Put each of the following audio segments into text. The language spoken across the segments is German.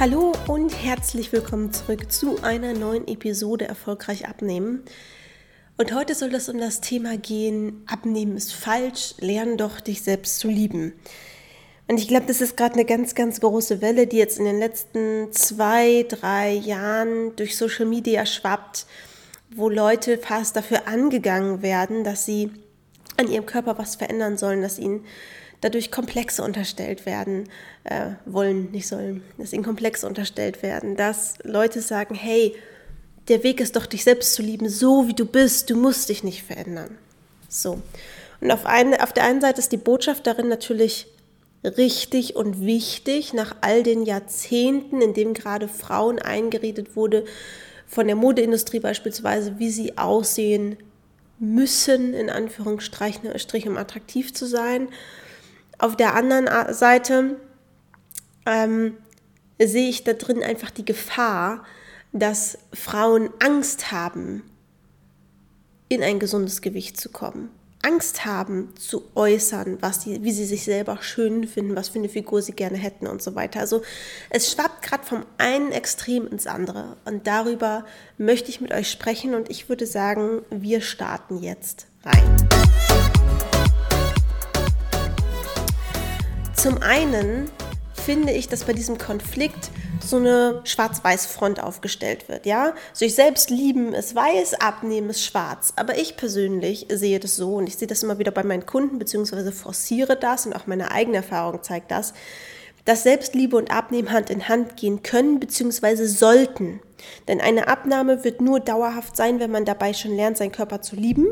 Hallo und herzlich willkommen zurück zu einer neuen Episode Erfolgreich abnehmen. Und heute soll es um das Thema gehen, abnehmen ist falsch, lern doch dich selbst zu lieben. Und ich glaube, das ist gerade eine ganz, ganz große Welle, die jetzt in den letzten zwei, drei Jahren durch Social Media schwappt, wo Leute fast dafür angegangen werden, dass sie an ihrem Körper was verändern sollen, dass ihnen dadurch Komplexe unterstellt werden, äh, wollen, nicht sollen, dass ihnen Komplexe unterstellt werden, dass Leute sagen, hey, der Weg ist doch, dich selbst zu lieben, so wie du bist, du musst dich nicht verändern. So. Und auf, eine, auf der einen Seite ist die Botschaft darin natürlich richtig und wichtig, nach all den Jahrzehnten, in denen gerade Frauen eingeredet wurde, von der Modeindustrie beispielsweise, wie sie aussehen müssen, in Anführungsstrichen, um attraktiv zu sein. Auf der anderen Seite ähm, sehe ich da drin einfach die Gefahr, dass Frauen Angst haben, in ein gesundes Gewicht zu kommen. Angst haben zu äußern, was die, wie sie sich selber schön finden, was für eine Figur sie gerne hätten und so weiter. Also es schwappt gerade vom einen Extrem ins andere und darüber möchte ich mit euch sprechen und ich würde sagen, wir starten jetzt rein. Zum einen finde ich, dass bei diesem Konflikt so eine Schwarz-Weiß-Front aufgestellt wird. Ja, sich selbst lieben ist weiß, abnehmen ist schwarz. Aber ich persönlich sehe das so und ich sehe das immer wieder bei meinen Kunden beziehungsweise forciere das und auch meine eigene Erfahrung zeigt das, dass Selbstliebe und Abnehmen Hand in Hand gehen können beziehungsweise sollten. Denn eine Abnahme wird nur dauerhaft sein, wenn man dabei schon lernt, seinen Körper zu lieben.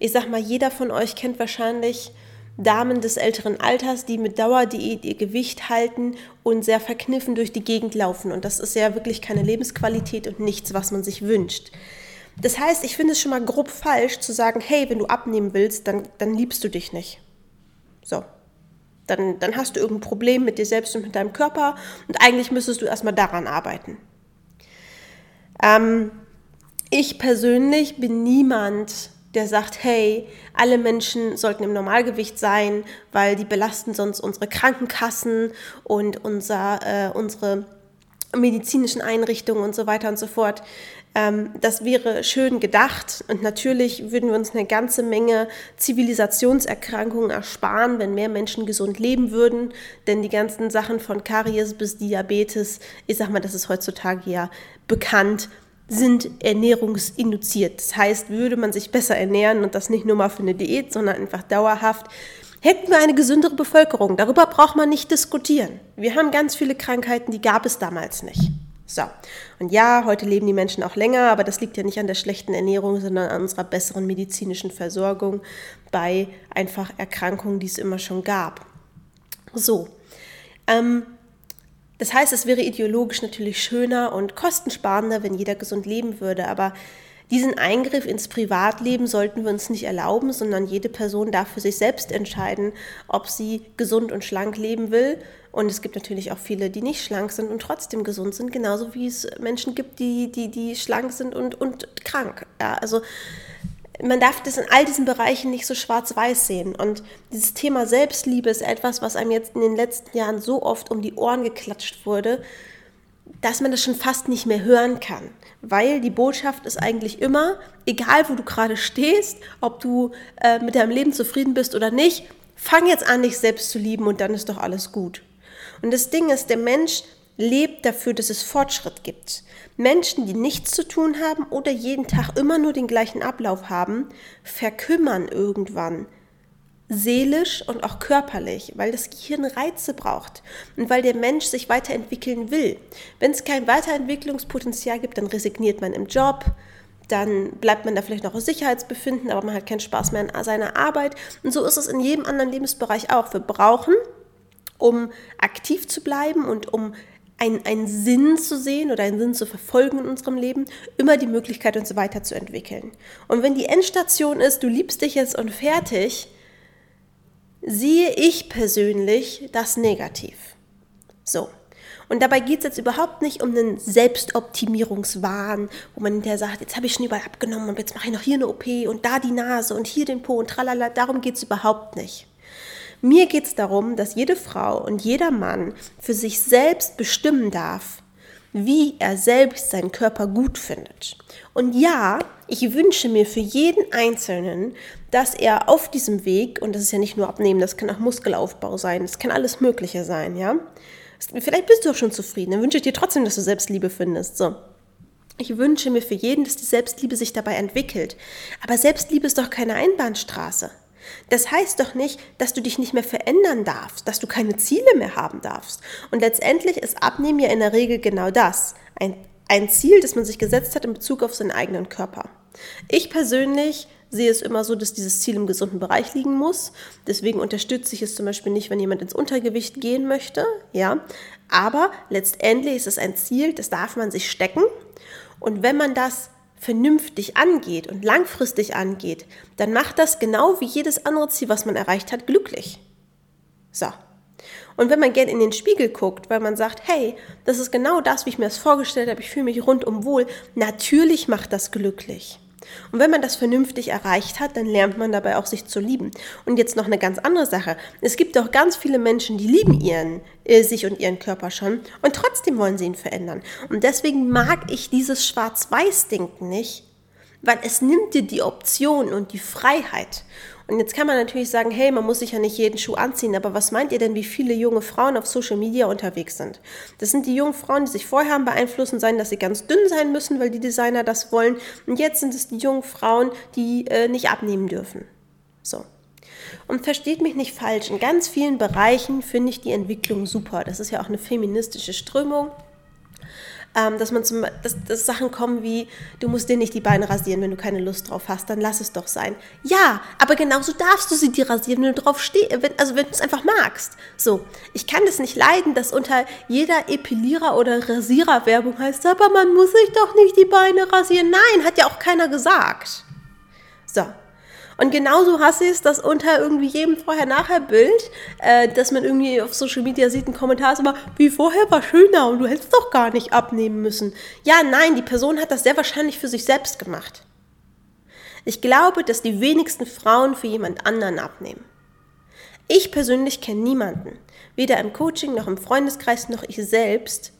Ich sag mal, jeder von euch kennt wahrscheinlich Damen des älteren Alters, die mit Dauerdiät ihr Gewicht halten und sehr verkniffen durch die Gegend laufen. Und das ist ja wirklich keine Lebensqualität und nichts, was man sich wünscht. Das heißt, ich finde es schon mal grob falsch zu sagen, hey, wenn du abnehmen willst, dann, dann liebst du dich nicht. So. Dann, dann hast du irgendein Problem mit dir selbst und mit deinem Körper und eigentlich müsstest du erstmal daran arbeiten. Ähm, ich persönlich bin niemand, der sagt, hey, alle Menschen sollten im Normalgewicht sein, weil die belasten sonst unsere Krankenkassen und unser, äh, unsere medizinischen Einrichtungen und so weiter und so fort. Ähm, das wäre schön gedacht und natürlich würden wir uns eine ganze Menge Zivilisationserkrankungen ersparen, wenn mehr Menschen gesund leben würden, denn die ganzen Sachen von Karies bis Diabetes, ich sag mal, das ist heutzutage ja bekannt, sind ernährungsinduziert. Das heißt, würde man sich besser ernähren und das nicht nur mal für eine Diät, sondern einfach dauerhaft, hätten wir eine gesündere Bevölkerung. Darüber braucht man nicht diskutieren. Wir haben ganz viele Krankheiten, die gab es damals nicht. So, und ja, heute leben die Menschen auch länger, aber das liegt ja nicht an der schlechten Ernährung, sondern an unserer besseren medizinischen Versorgung bei einfach Erkrankungen, die es immer schon gab. So, ähm, das heißt, es wäre ideologisch natürlich schöner und kostensparender, wenn jeder gesund leben würde, aber diesen Eingriff ins Privatleben sollten wir uns nicht erlauben, sondern jede Person darf für sich selbst entscheiden, ob sie gesund und schlank leben will. Und es gibt natürlich auch viele, die nicht schlank sind und trotzdem gesund sind, genauso wie es Menschen gibt, die, die, die schlank sind und, und krank. Ja, also man darf das in all diesen Bereichen nicht so schwarz-weiß sehen. Und dieses Thema Selbstliebe ist etwas, was einem jetzt in den letzten Jahren so oft um die Ohren geklatscht wurde, dass man das schon fast nicht mehr hören kann. Weil die Botschaft ist eigentlich immer, egal wo du gerade stehst, ob du äh, mit deinem Leben zufrieden bist oder nicht, fang jetzt an, dich selbst zu lieben und dann ist doch alles gut. Und das Ding ist, der Mensch lebt dafür, dass es Fortschritt gibt. Menschen, die nichts zu tun haben oder jeden Tag immer nur den gleichen Ablauf haben, verkümmern irgendwann. Seelisch und auch körperlich, weil das Gehirn Reize braucht und weil der Mensch sich weiterentwickeln will. Wenn es kein Weiterentwicklungspotenzial gibt, dann resigniert man im Job, dann bleibt man da vielleicht noch aus Sicherheitsbefinden, aber man hat keinen Spaß mehr an seiner Arbeit. Und so ist es in jedem anderen Lebensbereich auch. Wir brauchen, um aktiv zu bleiben und um einen, einen Sinn zu sehen oder einen Sinn zu verfolgen in unserem Leben, immer die Möglichkeit, uns weiterzuentwickeln. Und wenn die Endstation ist, du liebst dich jetzt und fertig, sehe ich persönlich das negativ. So. Und dabei geht es jetzt überhaupt nicht um einen Selbstoptimierungswahn, wo man hinterher sagt, jetzt habe ich schon überall abgenommen und jetzt mache ich noch hier eine OP und da die Nase und hier den Po und tralala. Darum geht es überhaupt nicht. Mir geht es darum, dass jede Frau und jeder Mann für sich selbst bestimmen darf, wie er selbst seinen Körper gut findet. Und ja, ich wünsche mir für jeden Einzelnen, dass er auf diesem Weg, und das ist ja nicht nur Abnehmen, das kann auch Muskelaufbau sein, das kann alles Mögliche sein, ja. Vielleicht bist du auch schon zufrieden, dann wünsche ich dir trotzdem, dass du Selbstliebe findest. So. Ich wünsche mir für jeden, dass die Selbstliebe sich dabei entwickelt. Aber Selbstliebe ist doch keine Einbahnstraße. Das heißt doch nicht, dass du dich nicht mehr verändern darfst, dass du keine Ziele mehr haben darfst. Und letztendlich ist Abnehmen ja in der Regel genau das. Ein, ein Ziel, das man sich gesetzt hat in Bezug auf seinen eigenen Körper. Ich persönlich sehe es immer so, dass dieses Ziel im gesunden Bereich liegen muss. Deswegen unterstütze ich es zum Beispiel nicht, wenn jemand ins Untergewicht gehen möchte. Ja, aber letztendlich ist es ein Ziel, das darf man sich stecken. Und wenn man das vernünftig angeht und langfristig angeht, dann macht das genau wie jedes andere Ziel, was man erreicht hat, glücklich. So. Und wenn man gerne in den Spiegel guckt, weil man sagt, hey, das ist genau das, wie ich mir das vorgestellt habe, ich fühle mich rundum wohl, natürlich macht das glücklich. Und wenn man das vernünftig erreicht hat, dann lernt man dabei auch sich zu lieben. Und jetzt noch eine ganz andere Sache. Es gibt auch ganz viele Menschen, die lieben ihren, äh, sich und ihren Körper schon und trotzdem wollen sie ihn verändern. Und deswegen mag ich dieses Schwarz-Weiß-Denken nicht, weil es nimmt dir die Option und die Freiheit. Und jetzt kann man natürlich sagen, hey, man muss sich ja nicht jeden Schuh anziehen, aber was meint ihr denn, wie viele junge Frauen auf Social Media unterwegs sind? Das sind die jungen Frauen, die sich vorher haben beeinflussen sein, dass sie ganz dünn sein müssen, weil die Designer das wollen. Und jetzt sind es die jungen Frauen, die äh, nicht abnehmen dürfen. So. Und versteht mich nicht falsch, in ganz vielen Bereichen finde ich die Entwicklung super. Das ist ja auch eine feministische Strömung ähm, dass man zum, dass, dass Sachen kommen wie, du musst dir nicht die Beine rasieren, wenn du keine Lust drauf hast, dann lass es doch sein. Ja, aber genauso darfst du sie dir rasieren, wenn du drauf stehst, also wenn du es einfach magst. So, ich kann das nicht leiden, dass unter jeder Epilierer- oder Rasierer-Werbung heißt, aber man muss sich doch nicht die Beine rasieren. Nein, hat ja auch keiner gesagt. So, und genauso hasse ich es, dass unter irgendwie jedem Vorher-Nachher-Bild, äh, dass man irgendwie auf Social Media sieht, ein Kommentar ist immer, wie vorher war schöner und du hättest doch gar nicht abnehmen müssen. Ja, nein, die Person hat das sehr wahrscheinlich für sich selbst gemacht. Ich glaube, dass die wenigsten Frauen für jemand anderen abnehmen. Ich persönlich kenne niemanden, weder im Coaching noch im Freundeskreis noch ich selbst,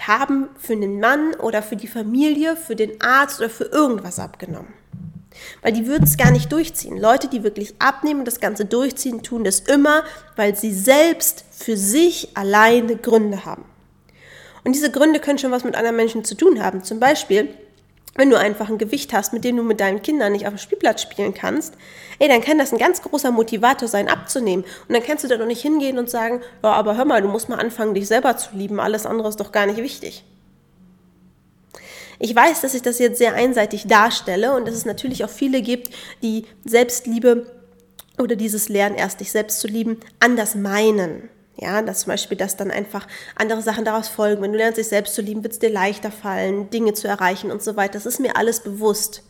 haben für einen Mann oder für die Familie, für den Arzt oder für irgendwas abgenommen. Weil die würden es gar nicht durchziehen. Leute, die wirklich abnehmen und das Ganze durchziehen, tun das immer, weil sie selbst für sich alleine Gründe haben. Und diese Gründe können schon was mit anderen Menschen zu tun haben. Zum Beispiel, wenn du einfach ein Gewicht hast, mit dem du mit deinen Kindern nicht auf dem Spielplatz spielen kannst, ey, dann kann das ein ganz großer Motivator sein, abzunehmen. Und dann kannst du da doch nicht hingehen und sagen, ja, aber hör mal, du musst mal anfangen, dich selber zu lieben, alles andere ist doch gar nicht wichtig. Ich weiß, dass ich das jetzt sehr einseitig darstelle und dass es natürlich auch viele gibt, die Selbstliebe oder dieses Lernen, erst dich selbst zu lieben, anders meinen. Ja, dass zum Beispiel, dass dann einfach andere Sachen daraus folgen. Wenn du lernst, dich selbst zu lieben, wird es dir leichter fallen, Dinge zu erreichen und so weiter. Das ist mir alles bewusst.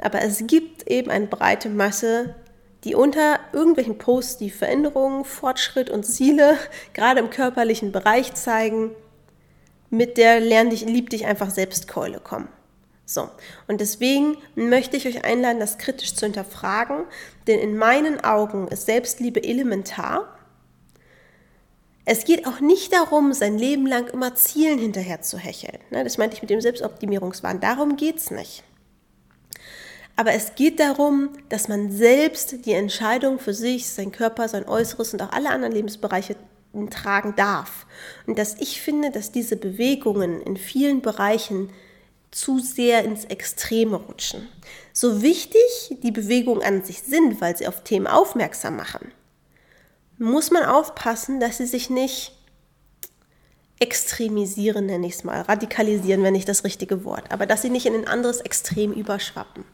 Aber es gibt eben eine breite Masse, die unter irgendwelchen Posts die Veränderungen, Fortschritt und Ziele gerade im körperlichen Bereich zeigen mit der Lern dich, lieb dich einfach selbst Keule kommen. So, und deswegen möchte ich euch einladen, das kritisch zu hinterfragen, denn in meinen Augen ist Selbstliebe elementar. Es geht auch nicht darum, sein Leben lang immer Zielen hinterher zu hecheln. Ne, das meinte ich mit dem Selbstoptimierungswahn. Darum geht es nicht. Aber es geht darum, dass man selbst die Entscheidung für sich, sein Körper, sein Äußeres und auch alle anderen Lebensbereiche tragen darf. Und dass ich finde, dass diese Bewegungen in vielen Bereichen zu sehr ins Extreme rutschen. So wichtig die Bewegungen an sich sind, weil sie auf Themen aufmerksam machen, muss man aufpassen, dass sie sich nicht extremisieren, nenne ich es mal, radikalisieren, wenn nicht das richtige Wort, aber dass sie nicht in ein anderes Extrem überschwappen.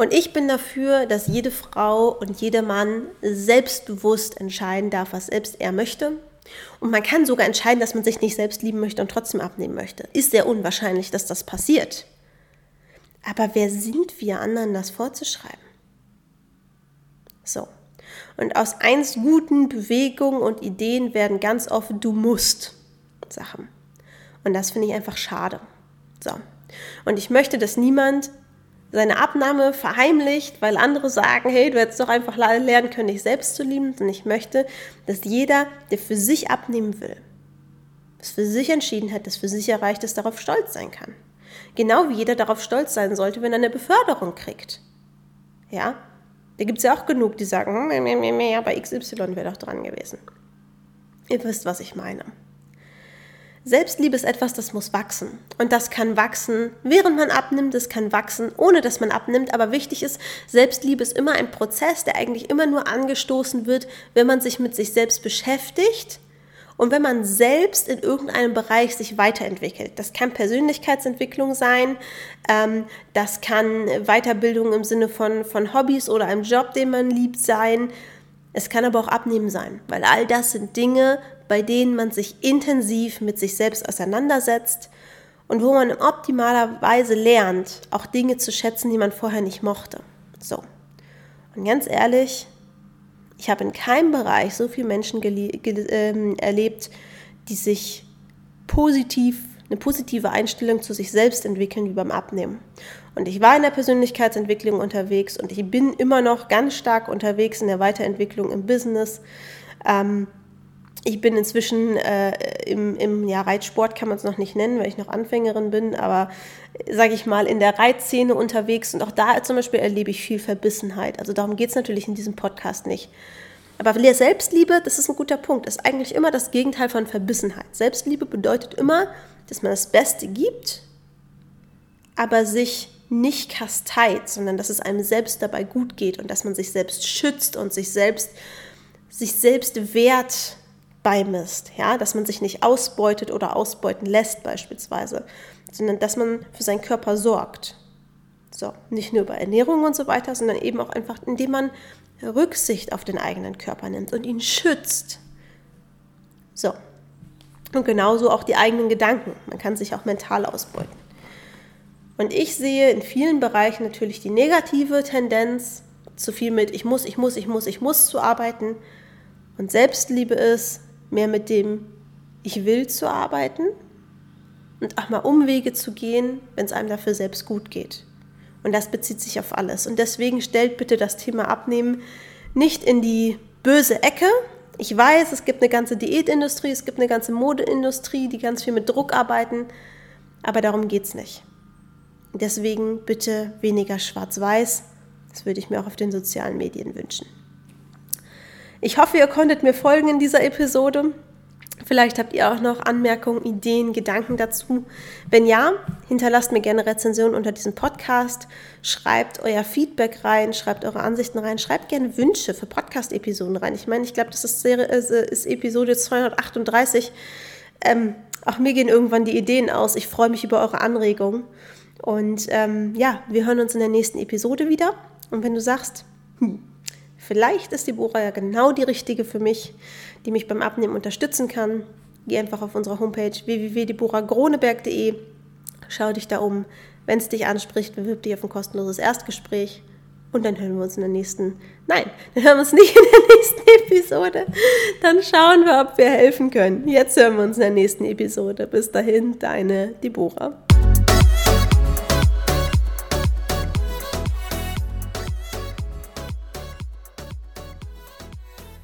Und ich bin dafür, dass jede Frau und jeder Mann selbstbewusst entscheiden darf, was selbst er möchte. Und man kann sogar entscheiden, dass man sich nicht selbst lieben möchte und trotzdem abnehmen möchte. Ist sehr unwahrscheinlich, dass das passiert. Aber wer sind wir, anderen das vorzuschreiben? So. Und aus eins guten Bewegungen und Ideen werden ganz oft du musst Sachen. Und das finde ich einfach schade. So. Und ich möchte, dass niemand seine Abnahme verheimlicht, weil andere sagen, hey, du hättest doch einfach lernen können, dich selbst zu lieben. Und ich möchte, dass jeder, der für sich abnehmen will, es für sich entschieden hat, es für sich erreicht ist, darauf stolz sein kann. Genau wie jeder darauf stolz sein sollte, wenn er eine Beförderung kriegt. Ja, da gibt es ja auch genug, die sagen, hm, ja, bei XY wäre doch dran gewesen. Ihr wisst, was ich meine. Selbstliebe ist etwas, das muss wachsen. Und das kann wachsen, während man abnimmt, das kann wachsen, ohne dass man abnimmt. Aber wichtig ist, Selbstliebe ist immer ein Prozess, der eigentlich immer nur angestoßen wird, wenn man sich mit sich selbst beschäftigt und wenn man selbst in irgendeinem Bereich sich weiterentwickelt. Das kann Persönlichkeitsentwicklung sein, ähm, das kann Weiterbildung im Sinne von, von Hobbys oder einem Job, den man liebt, sein. Es kann aber auch Abnehmen sein, weil all das sind Dinge, bei denen man sich intensiv mit sich selbst auseinandersetzt und wo man in optimaler Weise lernt, auch Dinge zu schätzen, die man vorher nicht mochte. So. Und ganz ehrlich, ich habe in keinem Bereich so viele Menschen äh, erlebt, die sich positiv, eine positive Einstellung zu sich selbst entwickeln wie beim Abnehmen. Und ich war in der Persönlichkeitsentwicklung unterwegs und ich bin immer noch ganz stark unterwegs in der Weiterentwicklung im Business. Ähm, ich bin inzwischen äh, im, im ja, Reitsport, kann man es noch nicht nennen, weil ich noch Anfängerin bin, aber sage ich mal, in der Reitszene unterwegs und auch da zum Beispiel erlebe ich viel Verbissenheit. Also darum geht es natürlich in diesem Podcast nicht. Aber Selbstliebe, das ist ein guter Punkt, ist eigentlich immer das Gegenteil von Verbissenheit. Selbstliebe bedeutet immer, dass man das Beste gibt, aber sich nicht kasteit, sondern dass es einem selbst dabei gut geht und dass man sich selbst schützt und sich selbst, sich selbst wehrt beimisst, ja, dass man sich nicht ausbeutet oder ausbeuten lässt beispielsweise, sondern dass man für seinen Körper sorgt. So, nicht nur bei Ernährung und so weiter, sondern eben auch einfach, indem man Rücksicht auf den eigenen Körper nimmt und ihn schützt. So. Und genauso auch die eigenen Gedanken. Man kann sich auch mental ausbeuten. Und ich sehe in vielen Bereichen natürlich die negative Tendenz, zu viel mit ich muss, ich muss, ich muss, ich muss zu arbeiten. Und Selbstliebe ist, mehr mit dem Ich will zu arbeiten und auch mal Umwege zu gehen, wenn es einem dafür selbst gut geht. Und das bezieht sich auf alles. Und deswegen stellt bitte das Thema Abnehmen nicht in die böse Ecke. Ich weiß, es gibt eine ganze Diätindustrie, es gibt eine ganze Modeindustrie, die ganz viel mit Druck arbeiten, aber darum geht es nicht. Deswegen bitte weniger schwarz-weiß. Das würde ich mir auch auf den sozialen Medien wünschen. Ich hoffe, ihr konntet mir folgen in dieser Episode. Vielleicht habt ihr auch noch Anmerkungen, Ideen, Gedanken dazu. Wenn ja, hinterlasst mir gerne Rezensionen unter diesem Podcast. Schreibt euer Feedback rein, schreibt eure Ansichten rein, schreibt gerne Wünsche für Podcast-Episoden rein. Ich meine, ich glaube, das ist, ist, Episode 238. Ähm, auch mir gehen irgendwann die Ideen aus. Ich freue mich über eure Anregungen. Und ähm, ja, wir hören uns in der nächsten Episode wieder. Und wenn du sagst, hm, Vielleicht ist die Bora ja genau die richtige für mich, die mich beim Abnehmen unterstützen kann. Geh einfach auf unsere Homepage www.deboragroneberg.de, schau dich da um. Wenn es dich anspricht, bewirb dich auf ein kostenloses Erstgespräch. Und dann hören wir uns in der nächsten, nein, dann hören wir uns nicht in der nächsten Episode. Dann schauen wir, ob wir helfen können. Jetzt hören wir uns in der nächsten Episode. Bis dahin, deine Deborah.